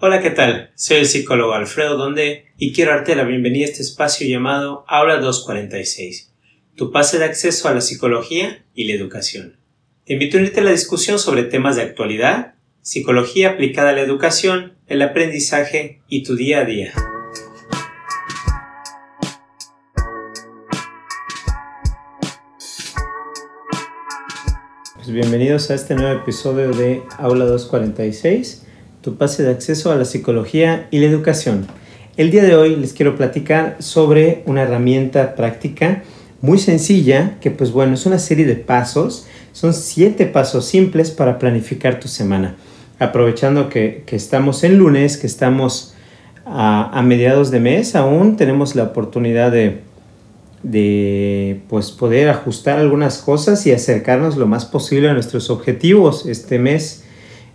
Hola, ¿qué tal? Soy el psicólogo Alfredo Donde y quiero darte la bienvenida a este espacio llamado Aula 246, tu pase de acceso a la psicología y la educación. Te invito a unirte a la discusión sobre temas de actualidad, psicología aplicada a la educación, el aprendizaje y tu día a día. Pues bienvenidos a este nuevo episodio de Aula 246, tu pase de acceso a la psicología y la educación. El día de hoy les quiero platicar sobre una herramienta práctica muy sencilla que pues bueno es una serie de pasos, son siete pasos simples para planificar tu semana. Aprovechando que, estamos en lunes, que estamos a, a mediados de mes, aún tenemos la oportunidad de de pues poder ajustar algunas cosas y acercarnos lo más posible a nuestros objetivos este mes.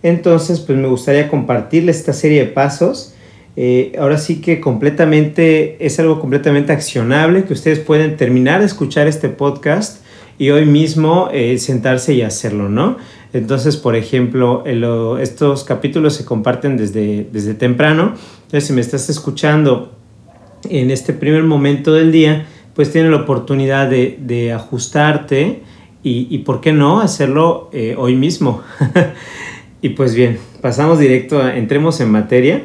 Entonces, pues me gustaría compartirles esta serie de pasos. Eh, ahora sí que completamente es algo completamente accionable que ustedes pueden terminar de escuchar este podcast y hoy mismo eh, sentarse y hacerlo, ¿no? Entonces, por ejemplo, estos capítulos se comparten desde, desde temprano. Entonces, si me estás escuchando en este primer momento del día, pues tiene la oportunidad de, ajustarte y, por qué no hacerlo eh, hoy mismo. y pues bien, pasamos directo, a, entremos en materia.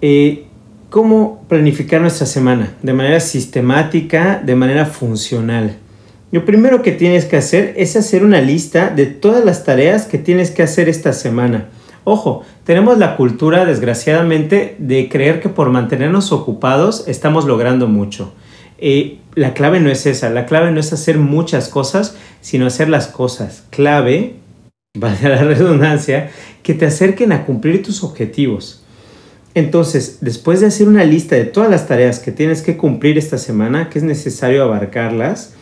Eh, ¿Cómo planificar nuestra semana? De manera sistemática, de manera funcional. Lo primero que tienes que hacer es hacer una lista de todas las tareas que tienes que hacer esta semana. Ojo, tenemos la cultura, desgraciadamente, de creer que por mantenernos ocupados estamos logrando mucho. Eh, la clave no es esa, la clave no es hacer muchas cosas, sino hacer las cosas clave, vale la redundancia, que te acerquen a cumplir tus objetivos. Entonces, después de hacer una lista de todas las tareas que tienes que cumplir esta semana, que es necesario abarcarlas,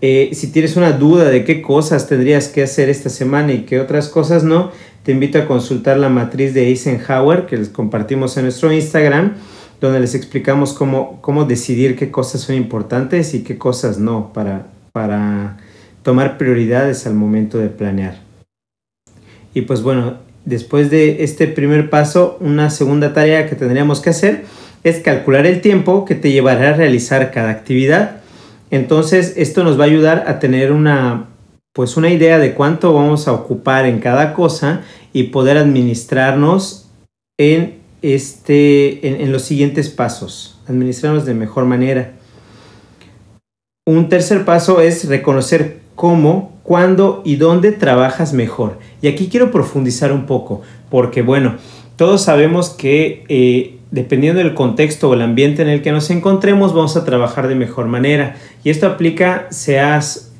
eh, si tienes una duda de qué cosas tendrías que hacer esta semana y qué otras cosas no, te invito a consultar la matriz de Eisenhower que les compartimos en nuestro Instagram donde les explicamos cómo, cómo decidir qué cosas son importantes y qué cosas no para, para tomar prioridades al momento de planear. Y pues bueno, después de este primer paso, una segunda tarea que tendríamos que hacer es calcular el tiempo que te llevará a realizar cada actividad. Entonces, esto nos va a ayudar a tener una pues una idea de cuánto vamos a ocupar en cada cosa y poder administrarnos en este, en, los siguientes pasos, administrarnos de mejor manera. Un tercer paso es reconocer cómo, cuándo y dónde trabajas mejor. Y aquí quiero profundizar un poco, porque bueno, todos sabemos que eh, dependiendo del contexto o el ambiente en el que nos encontremos, vamos a trabajar de mejor manera. Y esto aplica seas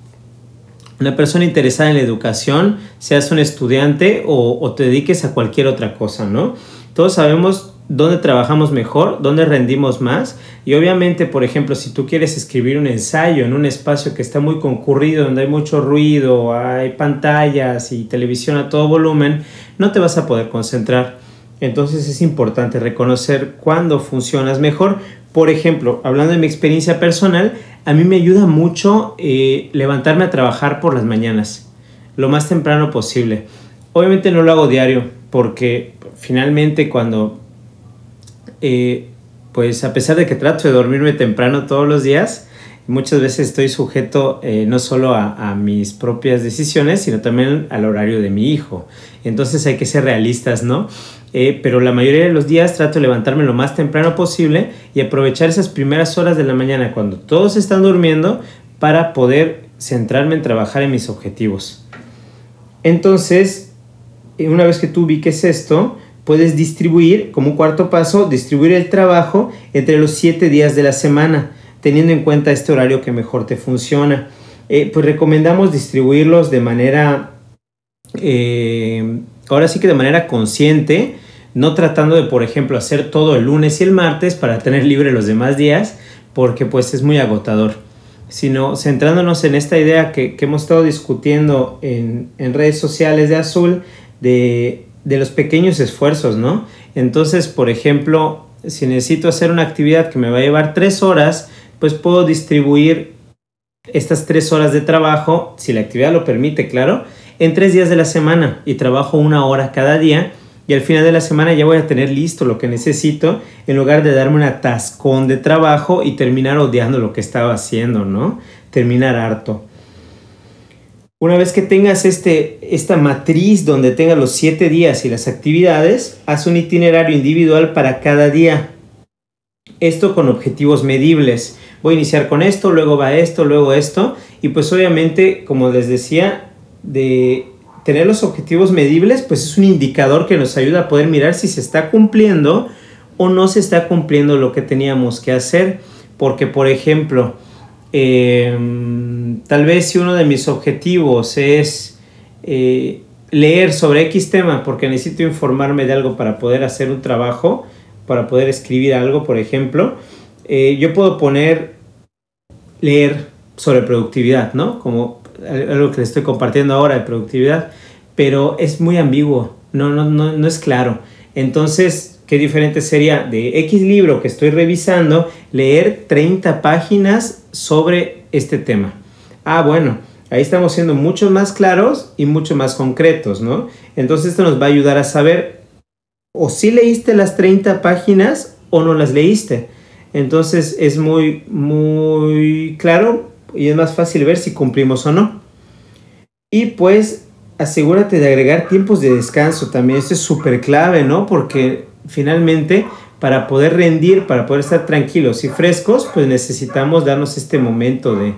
una persona interesada en la educación, seas un estudiante o, o te dediques a cualquier otra cosa, ¿no? Todos sabemos dónde trabajamos mejor, dónde rendimos más. Y obviamente, por ejemplo, si tú quieres escribir un ensayo en un espacio que está muy concurrido, donde hay mucho ruido, hay pantallas y televisión a todo volumen, no te vas a poder concentrar. Entonces es importante reconocer cuándo funcionas mejor. Por ejemplo, hablando de mi experiencia personal, a mí me ayuda mucho eh, levantarme a trabajar por las mañanas, lo más temprano posible. Obviamente no lo hago diario, porque finalmente cuando, eh, pues a pesar de que trato de dormirme temprano todos los días, muchas veces estoy sujeto eh, no solo a, mis propias decisiones, sino también al horario de mi hijo. Entonces hay que ser realistas, ¿no? Eh, pero la mayoría de los días trato de levantarme lo más temprano posible y aprovechar esas primeras horas de la mañana cuando todos están durmiendo para poder centrarme en trabajar en mis objetivos. Entonces, una vez que tú ubiques esto, puedes distribuir, como cuarto paso, distribuir el trabajo entre los siete días de la semana, teniendo en cuenta este horario que mejor te funciona. Eh, pues recomendamos distribuirlos de manera, eh, ahora sí que de manera consciente, no tratando de, por ejemplo, hacer todo el lunes y el martes para tener libre los demás días, porque pues es muy agotador sino centrándonos en esta idea que, hemos estado discutiendo en, en, redes sociales de Azul, de, los pequeños esfuerzos, ¿no? Entonces, por ejemplo, si necesito hacer una actividad que me va a llevar tres horas, pues puedo distribuir estas tres horas de trabajo, si la actividad lo permite, claro, en tres días de la semana y trabajo una hora cada día y al final de la semana ya voy a tener listo lo que necesito en lugar de darme un atascón de trabajo y terminar odiando lo que estaba haciendo, ¿no? Terminar harto. Una vez que tengas este, esta matriz donde tengas los siete días y las actividades, haz un itinerario individual para cada día. Esto con objetivos medibles. Voy a iniciar con esto, luego va esto, luego esto. Y pues obviamente, como les decía, de tener los objetivos medibles, pues es un indicador que nos ayuda a poder mirar si se está cumpliendo o no se está cumpliendo lo que teníamos que hacer. Porque, por ejemplo, em, tal vez si uno de mis objetivos es eh, leer sobre X tema porque necesito informarme de algo para poder hacer un trabajo, para poder escribir algo, por ejemplo, eh, yo puedo poner leer sobre productividad, ¿no? Como algo que les estoy compartiendo ahora de productividad, pero es muy ambiguo, no, no, no, no es claro. Entonces, qué diferente sería de X libro que estoy revisando, leer 30 páginas sobre este tema. Ah, bueno, ahí estamos siendo mucho más claros y mucho más concretos, ¿no? Entonces esto nos va a ayudar a saber o si leíste las 30 páginas o no las leíste. Entonces es muy, muy claro y es más fácil ver si cumplimos o no. Y pues asegúrate de agregar tiempos de descanso también. Esto es súper clave, ¿no? Porque finalmente para poder rendir, para poder estar tranquilos y frescos, pues necesitamos darnos este momento de,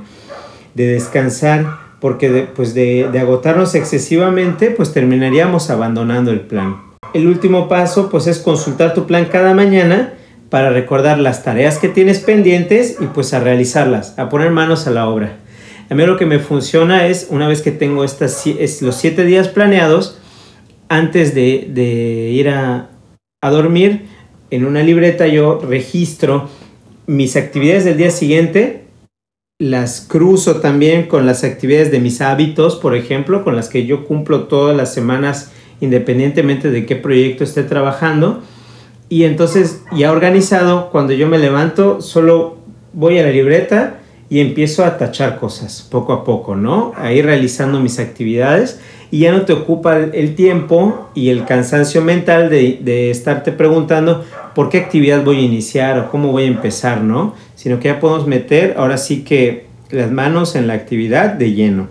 descansar, porque de, pues de, de, agotarnos excesivamente, pues terminaríamos abandonando el plan. El último paso, pues es consultar tu plan cada mañana para recordar las tareas que tienes pendientes y pues a realizarlas, a poner manos a la obra. A mí lo que me funciona es, una vez que tengo estas, los siete días planeados, antes de, ir a, a dormir, en una libreta yo registro mis actividades del día siguiente, las cruzo también con las actividades de mis hábitos, por ejemplo, con las que yo cumplo todas las semanas independientemente de qué proyecto esté trabajando. Y entonces, ya organizado, cuando yo me levanto, solo voy a la libreta y empiezo a tachar cosas poco a poco, ¿no? Ahí realizando mis actividades y ya no te ocupa el tiempo y el cansancio mental de, de, estarte preguntando por qué actividad voy a iniciar o cómo voy a empezar, ¿no? Sino que ya podemos meter ahora sí que las manos en la actividad de lleno.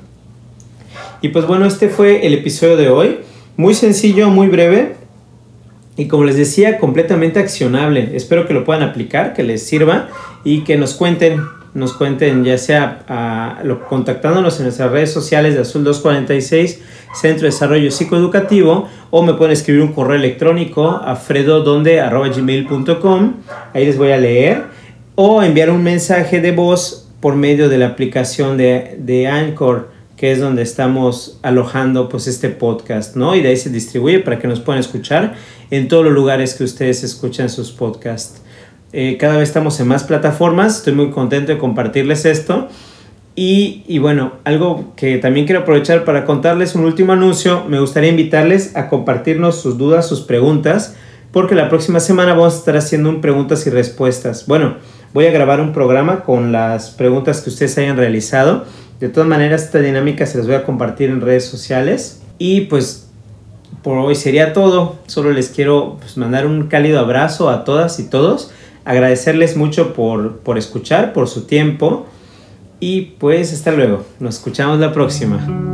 Y pues bueno, este fue el episodio de hoy. Muy sencillo, muy breve, y como les decía, completamente accionable. Espero que lo puedan aplicar, que les sirva y que nos cuenten, nos cuenten ya sea contactándonos en nuestras redes sociales de Azul 246, Centro de Desarrollo Psicoeducativo, o me pueden escribir un correo electrónico a fredodonde.gmail.com, ahí les voy a leer, o enviar un mensaje de voz por medio de la aplicación de, de Anchor que es donde estamos alojando pues este podcast, ¿no? Y de ahí se distribuye para que nos puedan escuchar en todos los lugares que ustedes escuchan sus podcasts. Eh, cada vez estamos en más plataformas, estoy muy contento de compartirles esto. Y, y, bueno, algo que también quiero aprovechar para contarles un último anuncio, me gustaría invitarles a compartirnos sus dudas, sus preguntas, porque la próxima semana vamos a estar haciendo un preguntas y respuestas. Bueno, voy a grabar un programa con las preguntas que ustedes hayan realizado. De todas maneras, esta dinámica se las voy a compartir en redes sociales. Y pues por hoy sería todo. Solo les quiero pues, mandar un cálido abrazo a todas y todos. Agradecerles mucho por, por escuchar, por su tiempo. Y pues hasta luego. Nos escuchamos la próxima.